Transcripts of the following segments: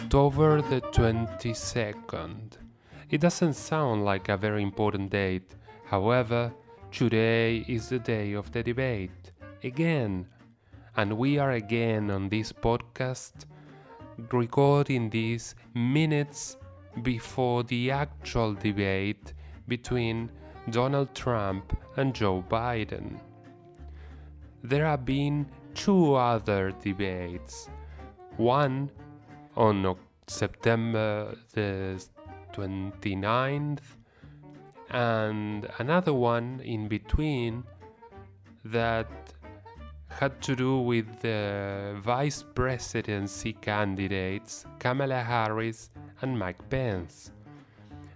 October the 22nd. It doesn't sound like a very important date. However, today is the day of the debate. Again. And we are again on this podcast recording these minutes before the actual debate between Donald Trump and Joe Biden. There have been two other debates. One on September the 29th, and another one in between that had to do with the vice presidency candidates Kamala Harris and Mike Pence.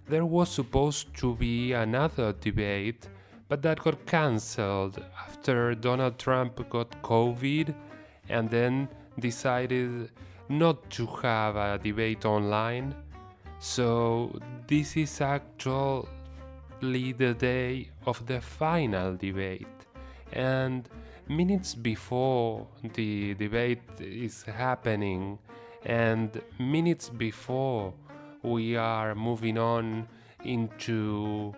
There was supposed to be another debate, but that got cancelled after Donald Trump got COVID and then decided not to have a debate online. So, this is actually the day of the final debate. And minutes before the debate is happening, and minutes before we are moving on into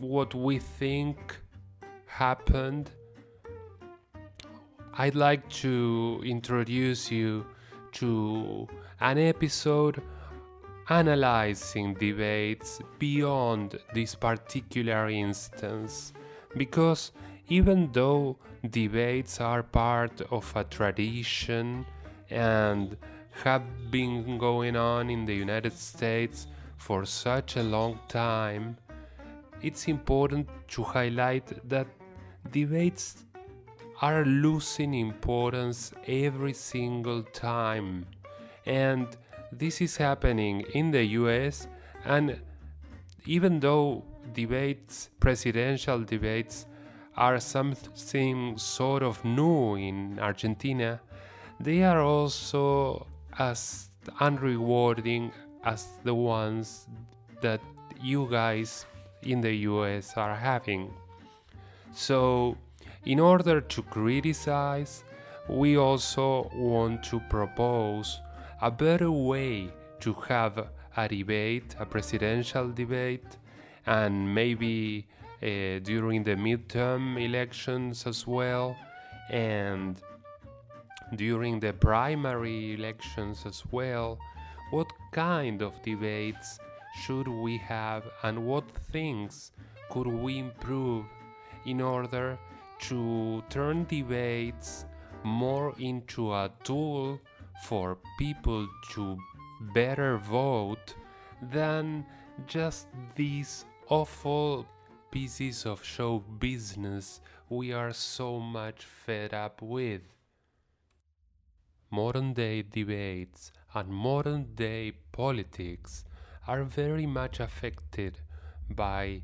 what we think happened, I'd like to introduce you to an episode analyzing debates beyond this particular instance. Because even though debates are part of a tradition and have been going on in the United States for such a long time, it's important to highlight that debates are losing importance every single time. And this is happening in the US, and even though debates, presidential debates, are something sort of new in Argentina, they are also as unrewarding as the ones that you guys in the US are having. So, in order to criticize, we also want to propose a better way to have a debate, a presidential debate, and maybe uh, during the midterm elections as well, and during the primary elections as well. What kind of debates should we have, and what things could we improve in order to turn debates more into a tool for people to better vote than just these awful pieces of show business we are so much fed up with. Modern day debates and modern day politics are very much affected by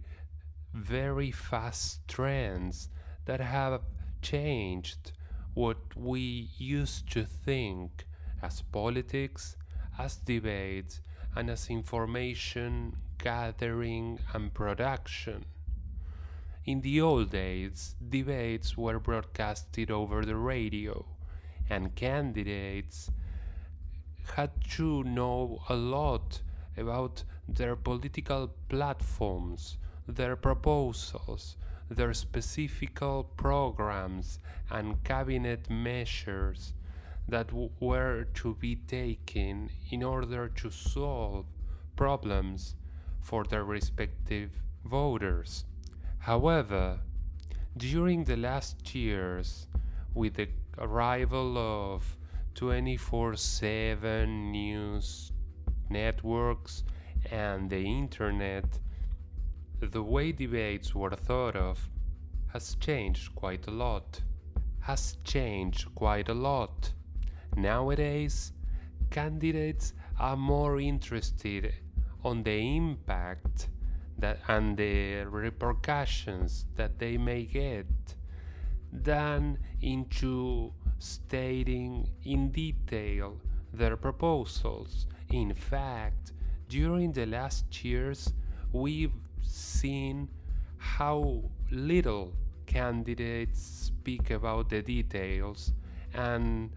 very fast trends that have changed what we used to think as politics, as debates, and as information gathering and production. In the old days, debates were broadcasted over the radio, and candidates had to know a lot about their political platforms, their proposals, their specific programs, and cabinet measures that were to be taken in order to solve problems for their respective voters. However, during the last years, with the arrival of 24 7 news networks and the internet, the way debates were thought of has changed quite a lot. Has changed quite a lot. Nowadays, candidates are more interested on the impact that and the repercussions that they may get than into stating in detail their proposals. In fact, during the last years, we've seen how little candidates speak about the details and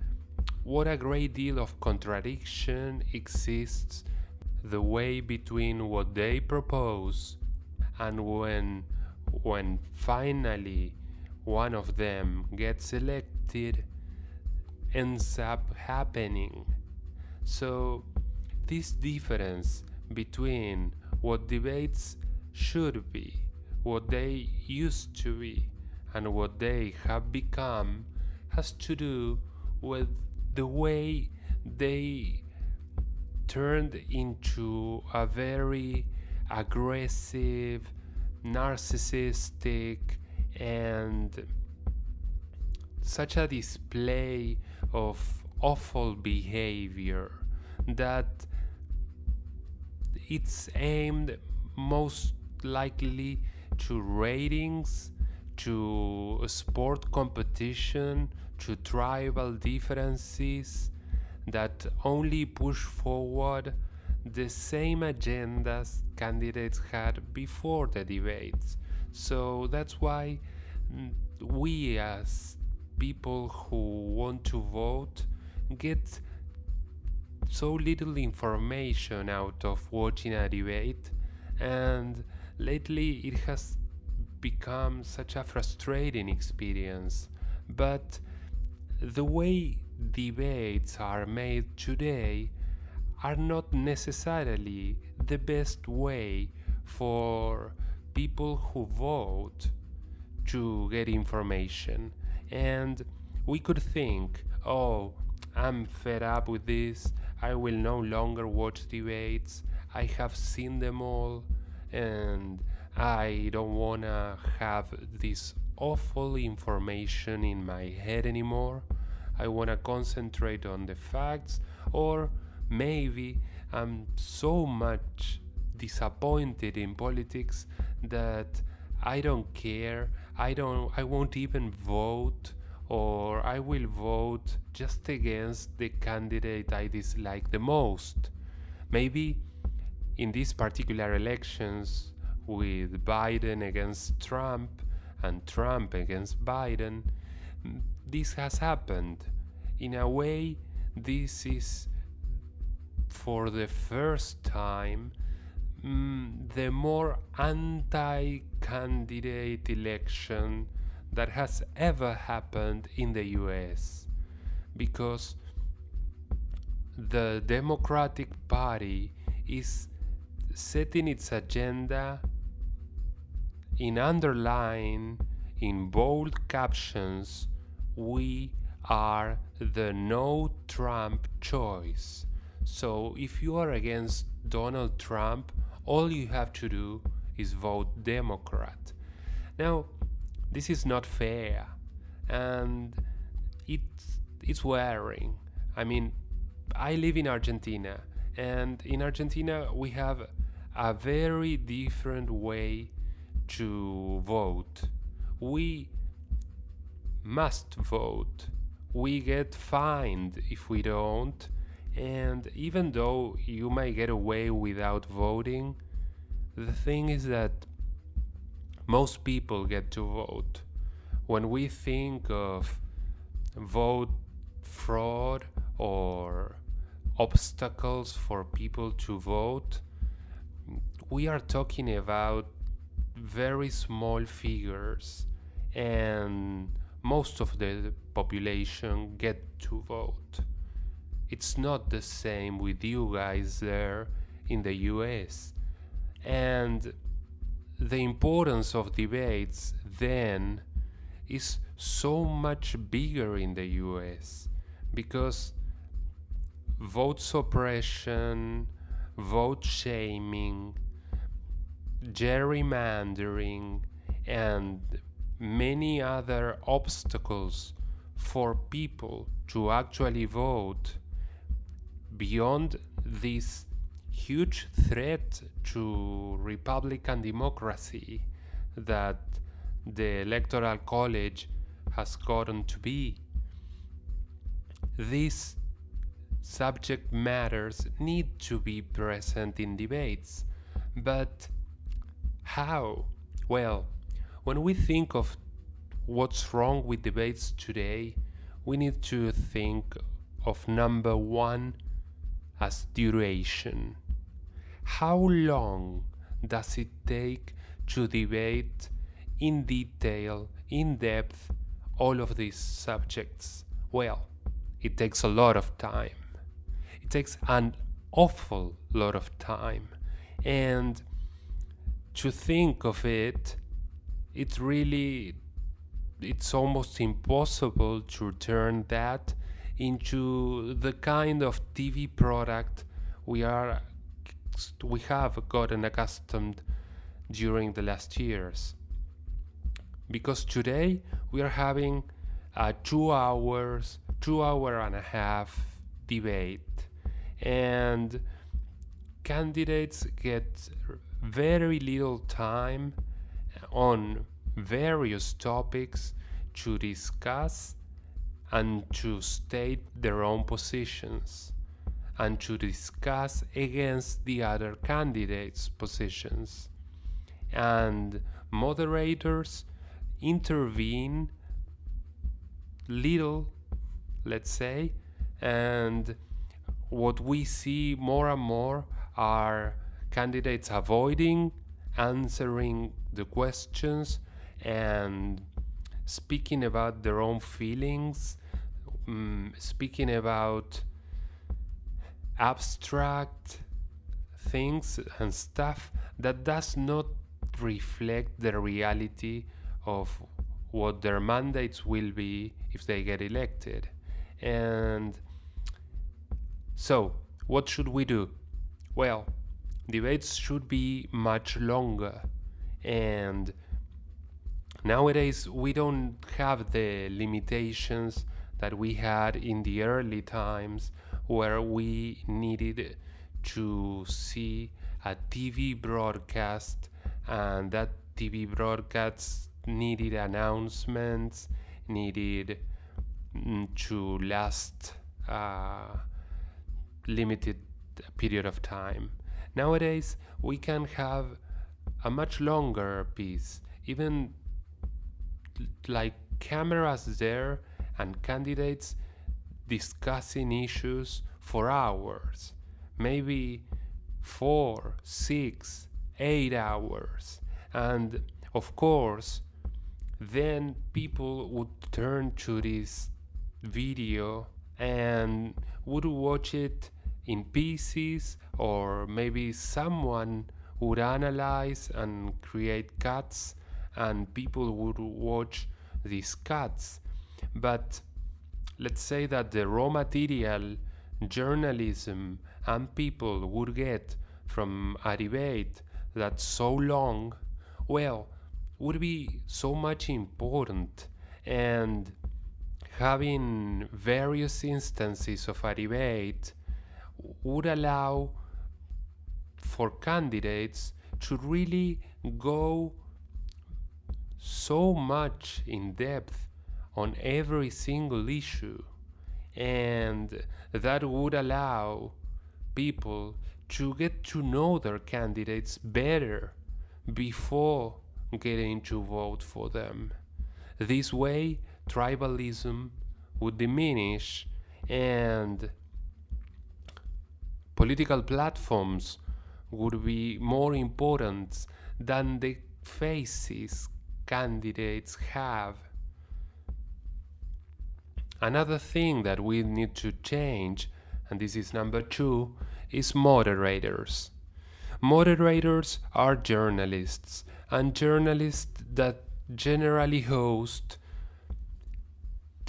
what a great deal of contradiction exists the way between what they propose and when when finally one of them gets elected ends up happening. So this difference between what debates should be what they used to be and what they have become has to do with the way they turned into a very aggressive, narcissistic, and such a display of awful behavior that it's aimed most likely to ratings, to sport competition, to tribal differences that only push forward the same agendas candidates had before the debates. So that's why we, as people who want to vote, get so little information out of watching a debate, and lately it has become such a frustrating experience. But the way debates are made today are not necessarily the best way for people who vote to get information. And we could think, oh, I'm fed up with this, I will no longer watch debates, I have seen them all, and I don't wanna have this awful information in my head anymore. I want to concentrate on the facts, or maybe I'm so much disappointed in politics that I don't care. I don't I won't even vote or I will vote just against the candidate I dislike the most. Maybe in these particular elections with Biden against Trump, and Trump against Biden, this has happened. In a way, this is for the first time mm, the more anti candidate election that has ever happened in the US because the Democratic Party is setting its agenda in underline, in bold captions, we are the no Trump choice. So if you are against Donald Trump, all you have to do is vote Democrat. Now, this is not fair and it's, it's wearing. I mean, I live in Argentina, and in Argentina, we have a very different way to vote. We must vote. We get fined if we don't. And even though you may get away without voting, the thing is that most people get to vote. When we think of vote fraud or obstacles for people to vote, we are talking about very small figures and most of the population get to vote. It's not the same with you guys there in the US. And the importance of debates then is so much bigger in the US because vote suppression, vote shaming, gerrymandering, and many other obstacles for people to actually vote beyond this huge threat to Republican democracy that the Electoral College has gotten to be. These subject matters need to be present in debates, but how? Well, when we think of what's wrong with debates today, we need to think of number one as duration. How long does it take to debate in detail, in depth, all of these subjects? Well, it takes a lot of time. Takes an awful lot of time. And to think of it, it really it's almost impossible to turn that into the kind of TV product we are we have gotten accustomed during the last years. Because today we are having a two hours, two hour and a half debate, and candidates get very little time uh, on various topics to discuss and to state their own positions and to discuss against the other candidates' positions. And moderators intervene little, let's say, and what we see more and more are candidates avoiding answering the questions and speaking about their own feelings, um, speaking about abstract things and stuff that does not reflect the reality of what their mandates will be if they get elected. And so, what should we do? Well, debates should be much longer and Nowadays, we don't have the limitations that we had in the early times where we needed to see a TV broadcast and that TV broadcast needed announcements, needed mm, to last a limited period of time. Nowadays, we can have a much longer piece, even like cameras there and candidates discussing issues for hours, maybe four, six, eight hours. And of course, then people would turn to this video and would watch it in pieces, or maybe someone would analyze and create cuts and people would watch these cuts. But let's say that the raw material journalism and people would get from a debate that's so long, well, would be so much important and having various instances of a debate would allow for candidates to really go so much in depth on every single issue, and that would allow people to get to know their candidates better before getting to vote for them. This way, tribalism would diminish and political platforms would be more important than the faces candidates have. Another thing that we need to change, and this is number two, is moderators. Moderators are journalists, and journalists that generally host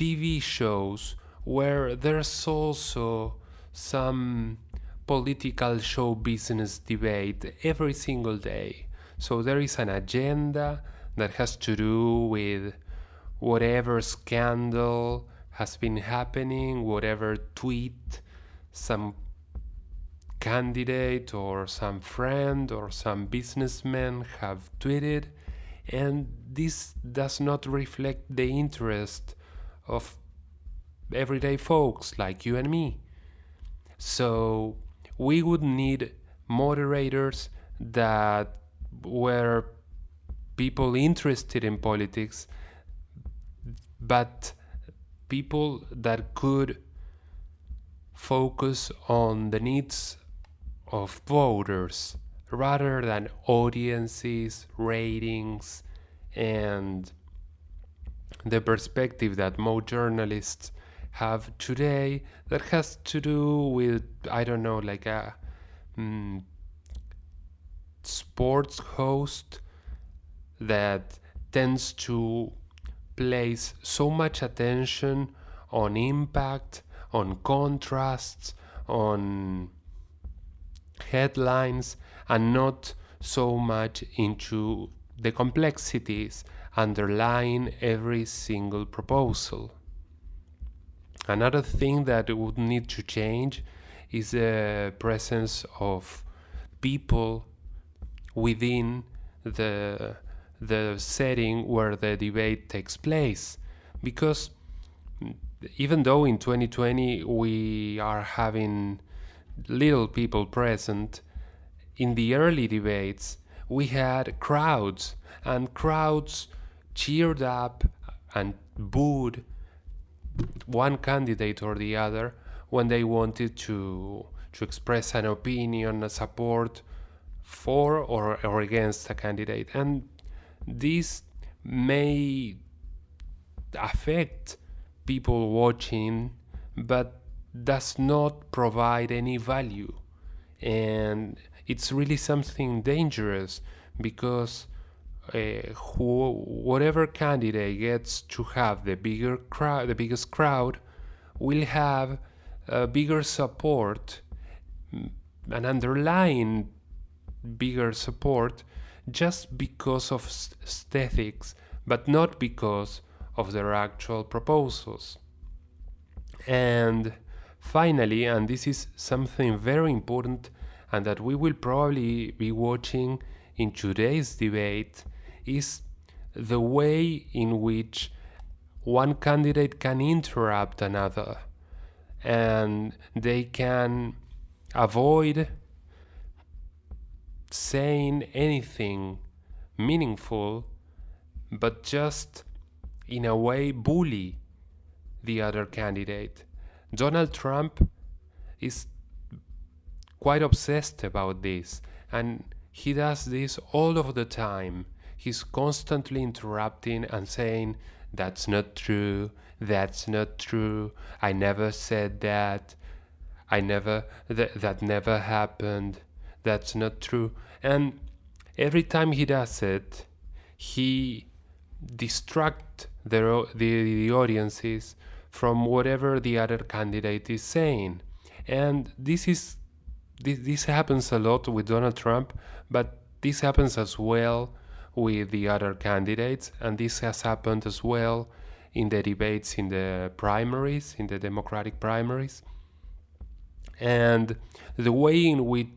TV shows where there's also some political show business debate every single day. So there is an agenda that has to do with whatever scandal has been happening, whatever tweet some candidate or some friend or some businessman have tweeted, and this does not reflect the interest of everyday folks like you and me. So we would need moderators that were people interested in politics, but people that could focus on the needs of voters rather than audiences, ratings, and the perspective that most journalists have today that has to do with, I don't know, like a mm, sports host that tends to place so much attention on impact, on contrasts, on headlines, and not so much into the complexities underlying every single proposal. Another thing that would need to change is the presence of people within the the setting where the debate takes place because even though in 2020 we are having little people present in the early debates we had crowds and crowds cheered up and booed one candidate or the other when they wanted to to express an opinion, a support for or, or against a candidate. And this may affect people watching, but does not provide any value. And it's really something dangerous because uh, who, whatever candidate gets to have the bigger crowd, the biggest crowd, will have a bigger support, an underlying bigger support, just because of aesthetics, but not because of their actual proposals. And finally, and this is something very important, and that we will probably be watching in today's debate is the way in which one candidate can interrupt another and they can avoid saying anything meaningful but just in a way bully the other candidate. Donald Trump is quite obsessed about this and he does this all of the time he's constantly interrupting and saying, That's not true, that's not true, I never said that, I never, th- that never happened, that's not true. And every time he does it, he distract the, the, the audiences from whatever the other candidate is saying. And this is this, this happens a lot with Donald Trump, but this happens as well with the other candidates, and this has happened as well in the debates in the primaries, in the Democratic primaries. And the way in which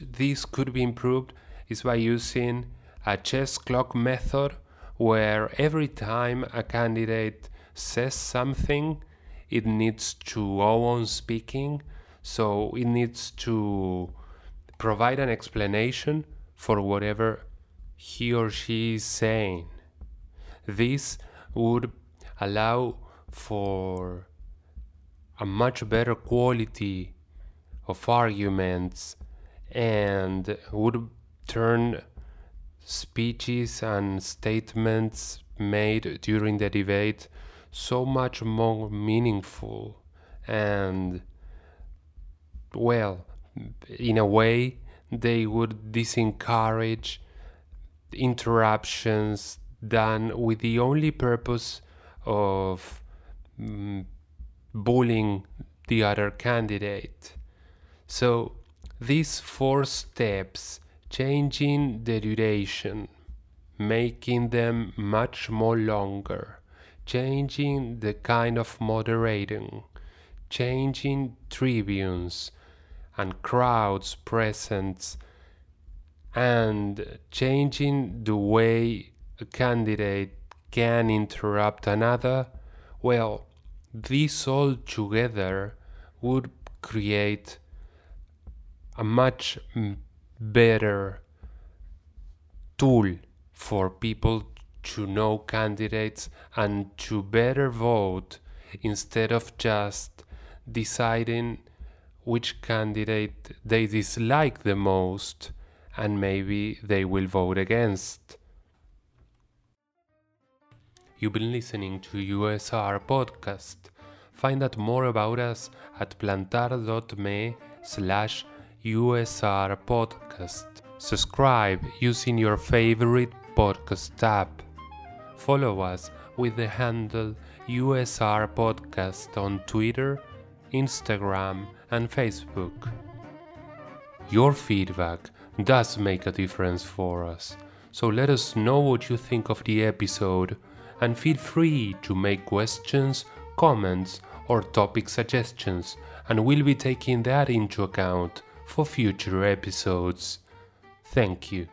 this could be improved is by using a chess clock method where every time a candidate says something, it needs to go on speaking. So it needs to provide an explanation for whatever he or she is saying. This would allow for a much better quality of arguments and would turn speeches and statements made during the debate so much more meaningful and well in a way they would disencourage interruptions done with the only purpose of mm, bullying the other candidate. So these four steps, changing the duration, making them much more longer, changing the kind of moderating, changing tribunes and crowds present and changing the way a candidate can interrupt another, well, this all together would create a much better tool for people to know candidates and to better vote instead of just deciding which candidate they dislike the most and maybe they will vote against. You've been listening to USR Podcast. Find out more about us at plantar.me slash USR Podcast. Subscribe using your favorite podcast app. Follow us with the handle USR Podcast on Twitter, Instagram, and Facebook. Your feedback does make a difference for us, so let us know what you think of the episode and feel free to make questions, comments, or topic suggestions, and we'll be taking that into account for future episodes. Thank you.